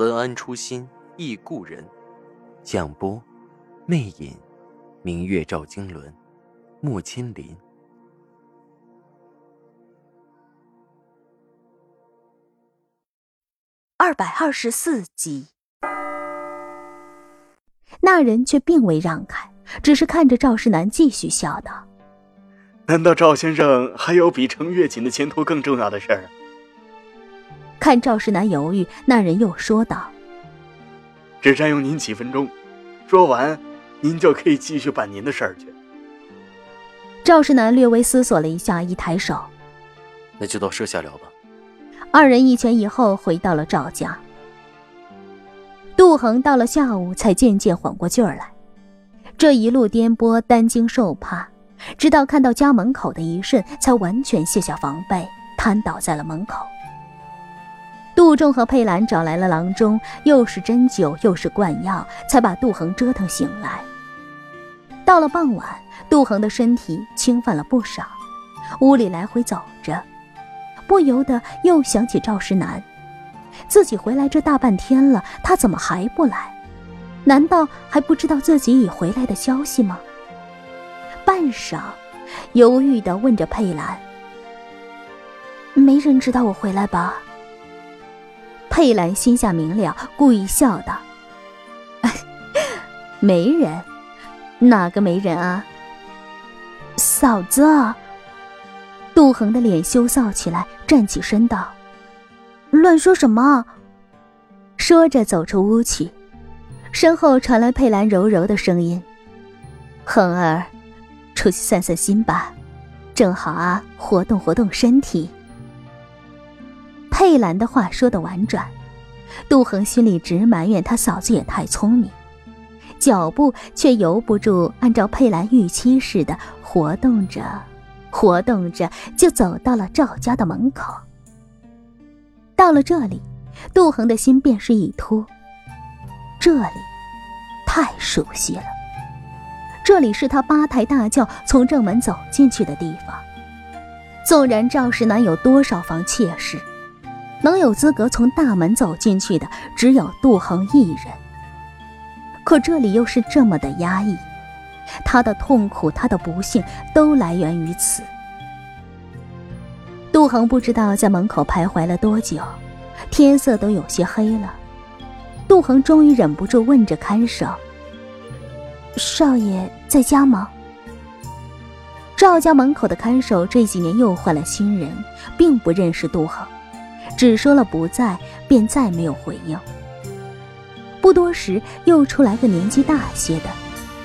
文安初心忆故人，蒋波，魅影，明月照经纶，木千林。二百二十四集，那人却并未让开，只是看着赵世南继续笑道：“难道赵先生还有比程月锦的前途更重要的事儿？”看赵世南犹豫，那人又说道：“只占用您几分钟，说完，您就可以继续办您的事儿去。”赵世南略微思索了一下，一抬手：“那就到舍下聊吧。”二人一前一后回到了赵家。杜恒到了下午才渐渐缓过劲儿来，这一路颠簸，担惊受怕，直到看到家门口的一瞬，才完全卸下防备，瘫倒在了门口。杜仲和佩兰找来了郎中，又是针灸又是灌药，才把杜恒折腾醒来。到了傍晚，杜恒的身体轻泛了不少，屋里来回走着，不由得又想起赵石南。自己回来这大半天了，他怎么还不来？难道还不知道自己已回来的消息吗？半晌，犹豫地问着佩兰：“没人知道我回来吧？”佩兰心下明了，故意笑道：“ 没人，哪个没人啊？”嫂子，杜恒的脸羞臊起来，站起身道：“乱说什么？”说着走出屋去，身后传来佩兰柔柔的声音：“恒儿，出去散散心吧，正好啊，活动活动身体。”佩兰的话说的婉转，杜恒心里直埋怨他嫂子也太聪明，脚步却由不住按照佩兰预期似的活动着，活动着就走到了赵家的门口。到了这里，杜恒的心便是一突，这里太熟悉了，这里是他八抬大轿从正门走进去的地方。纵然赵世南有多少房妾室。能有资格从大门走进去的只有杜恒一人，可这里又是这么的压抑，他的痛苦，他的不幸，都来源于此。杜恒不知道在门口徘徊了多久，天色都有些黑了。杜恒终于忍不住问着看守：“少爷在家吗？”赵家门口的看守这几年又换了新人，并不认识杜恒。只说了不在，便再没有回应。不多时，又出来个年纪大些的，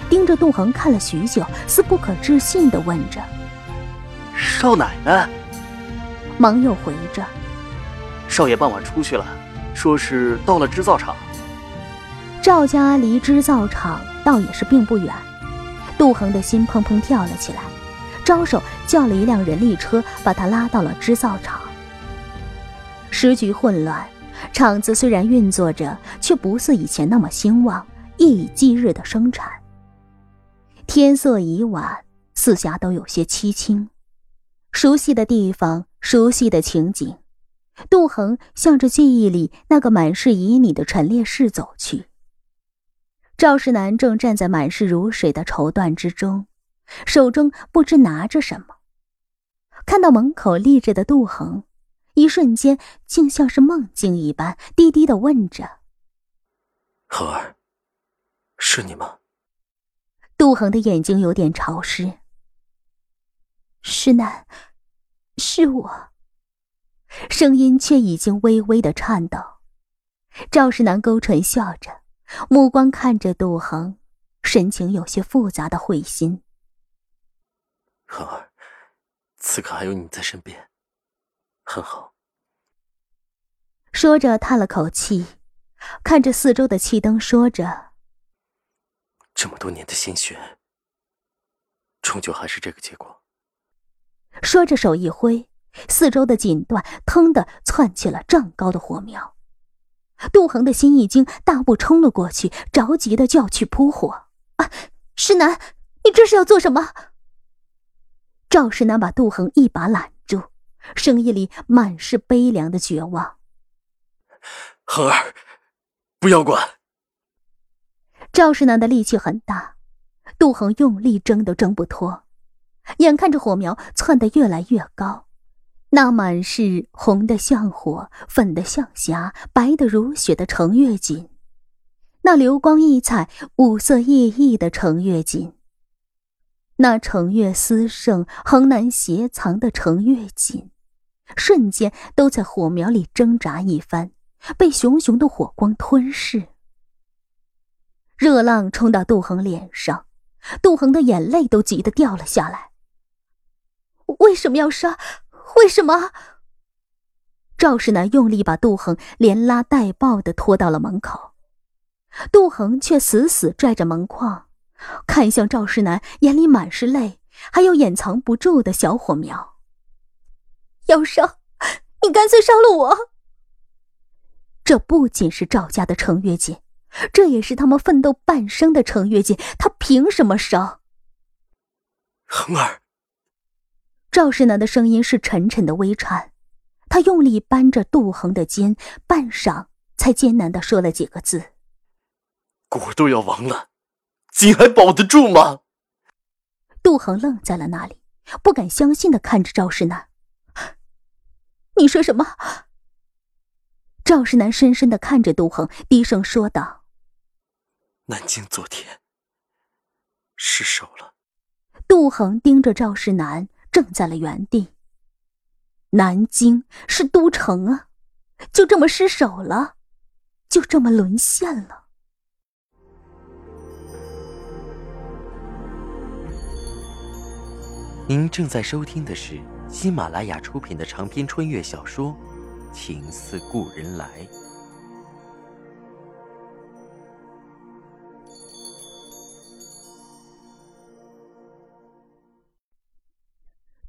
盯着杜恒看了许久，似不可置信的问着：“少奶奶？”忙又回着：“少爷傍晚出去了，说是到了织造厂。”赵家离织造厂倒也是并不远，杜恒的心砰砰跳了起来，招手叫了一辆人力车，把他拉到了织造厂。时局混乱，厂子虽然运作着，却不似以前那么兴旺，一以继日的生产。天色已晚，四下都有些凄清。熟悉的地方，熟悉的情景，杜恒向着记忆里那个满是旖旎的陈列室走去。赵世南正站在满是如水的绸缎之中，手中不知拿着什么，看到门口立着的杜恒。一瞬间，竟像是梦境一般，低低的问着：“恒儿，是你吗？”杜恒的眼睛有点潮湿。石南，是我。声音却已经微微的颤抖。赵世南勾唇笑着，目光看着杜恒，神情有些复杂的会心。恒儿，此刻还有你在身边。很好。说着，叹了口气，看着四周的气灯，说着：“这么多年的心血，终究还是这个结果。”说着，手一挥，四周的锦缎腾的窜起了丈高的火苗。杜恒的心一惊，大步冲了过去，着急的就要去扑火。啊，世南，你这是要做什么？赵世南把杜恒一把揽住，声音里满是悲凉的绝望。恒儿，不要管。赵世南的力气很大，杜恒用力挣都挣不脱，眼看着火苗窜得越来越高。那满是红的像火、粉的像霞、白的如雪的程月锦，那流光溢彩、五色熠熠的程月锦，那程月思胜、横难斜藏的程月锦，瞬间都在火苗里挣扎一番，被熊熊的火光吞噬。热浪冲到杜恒脸上，杜恒的眼泪都急得掉了下来。为什么要杀？为什么？赵世南用力把杜恒连拉带抱的拖到了门口，杜恒却死死拽着门框，看向赵世南，眼里满是泪，还有掩藏不住的小火苗。要烧，你干脆烧了我。这不仅是赵家的程月锦，这也是他们奋斗半生的程月锦，他凭什么烧？恒儿。赵世南的声音是沉沉的微颤，他用力扳着杜恒的肩，半晌才艰难的说了几个字：“国都要亡了，锦还保得住吗？”杜恒愣在了那里，不敢相信的看着赵世南：“你说什么？”赵世南深深的看着杜恒，低声说道：“南京昨天失守了。”杜恒盯着赵世南。怔在了原地。南京是都城啊，就这么失守了，就这么沦陷了。您正在收听的是喜马拉雅出品的长篇穿越小说《情似故人来》。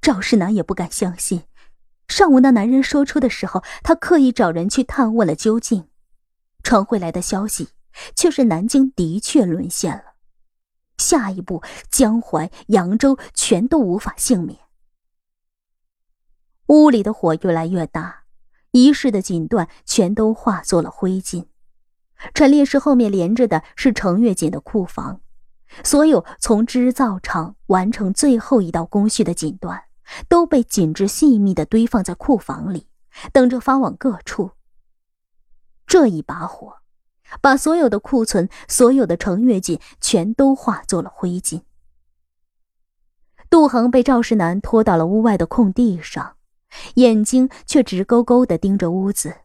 赵世南也不敢相信，上午那男人说出的时候，他刻意找人去探问了究竟，传回来的消息却是南京的确沦陷了，下一步江淮、扬州全都无法幸免。屋里的火越来越大，一室的锦缎全都化作了灰烬。陈列室后面连着的是程月锦的库房，所有从织造厂完成最后一道工序的锦缎。都被紧致细密的堆放在库房里，等着发往各处。这一把火，把所有的库存、所有的程月锦全都化作了灰烬。杜恒被赵世南拖到了屋外的空地上，眼睛却直勾勾的盯着屋子，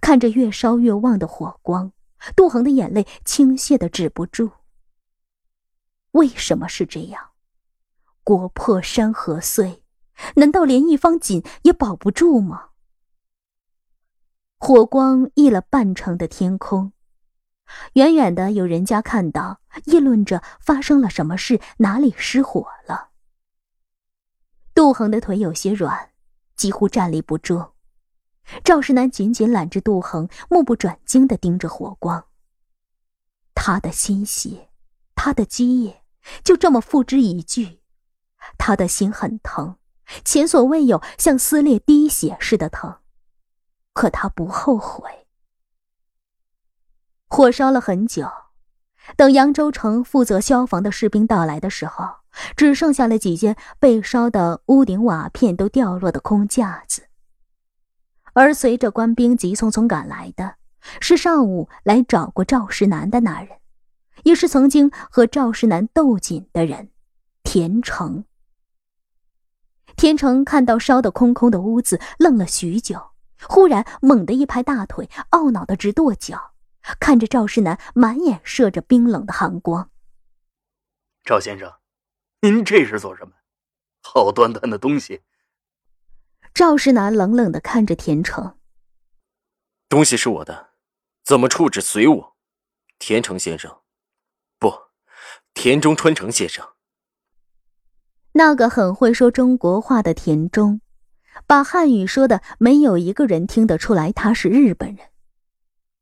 看着越烧越旺的火光，杜恒的眼泪倾泻的止不住。为什么是这样？国破山河碎，难道连一方锦也保不住吗？火光溢了半城的天空，远远的有人家看到，议论着发生了什么事，哪里失火了。杜恒的腿有些软，几乎站立不住。赵世南紧紧揽着杜恒，目不转睛的盯着火光。他的心血，他的基业，就这么付之一炬。他的心很疼，前所未有，像撕裂滴血似的疼。可他不后悔。火烧了很久，等扬州城负责消防的士兵到来的时候，只剩下了几间被烧的屋顶瓦片都掉落的空架子。而随着官兵急匆匆赶来的，是上午来找过赵世南的那人，也是曾经和赵世南斗紧的人，田成。田成看到烧得空空的屋子，愣了许久，忽然猛地一拍大腿，懊恼的直跺脚，看着赵世南，满眼射着冰冷的寒光。赵先生，您这是做什么？好端端的东西！赵世南冷冷的看着田成，东西是我的，怎么处置随我，田成先生，不，田中川成先生。那个很会说中国话的田中，把汉语说的没有一个人听得出来他是日本人。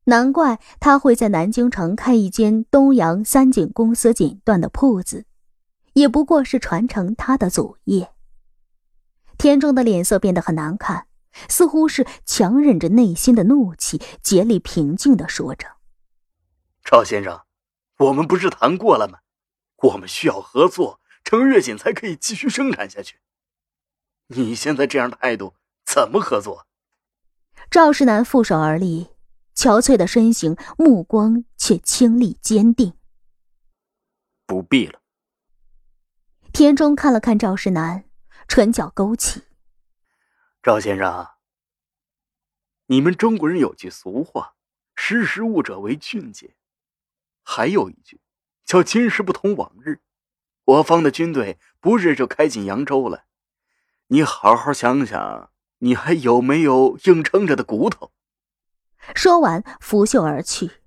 难怪他会在南京城开一间东洋三井公司锦缎的铺子，也不过是传承他的祖业。田中的脸色变得很难看，似乎是强忍着内心的怒气，竭力平静的说着：“赵先生，我们不是谈过了吗？我们需要合作，程月锦才可以继续生产下去。你现在这样态度，怎么合作？”赵世南负手而立。憔悴的身形，目光却清丽坚定。不必了。田中看了看赵世南，唇角勾起。赵先生，你们中国人有句俗话，“识时务者为俊杰”，还有一句叫“今时不同往日”。我方的军队不日就开进扬州了，你好好想想，你还有没有硬撑着的骨头？说完，拂袖而去。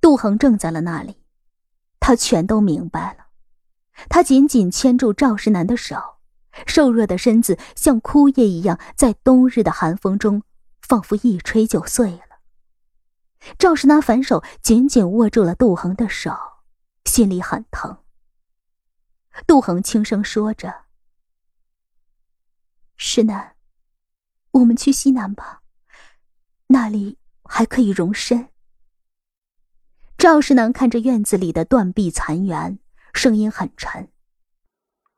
杜恒正在了那里，他全都明白了。他紧紧牵住赵石南的手，瘦弱的身子像枯叶一样，在冬日的寒风中，仿佛一吹就碎了。赵石南反手紧紧握住了杜恒的手，心里很疼。杜恒轻声说着：“石南，我们去西南吧。”那里还可以容身。赵世南看着院子里的断壁残垣，声音很沉。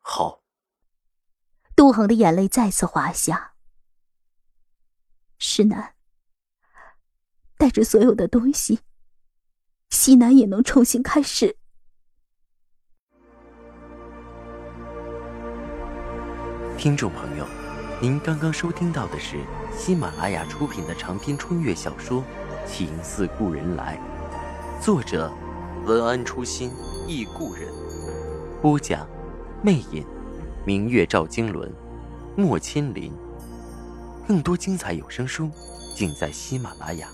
好。杜恒的眼泪再次滑下。石南，带着所有的东西，西南也能重新开始。听众朋友，您刚刚收听到的是。喜马拉雅出品的长篇穿越小说《情似故人来》，作者文安初心忆故人，播讲魅影，明月照经纶，莫千林。更多精彩有声书，尽在喜马拉雅。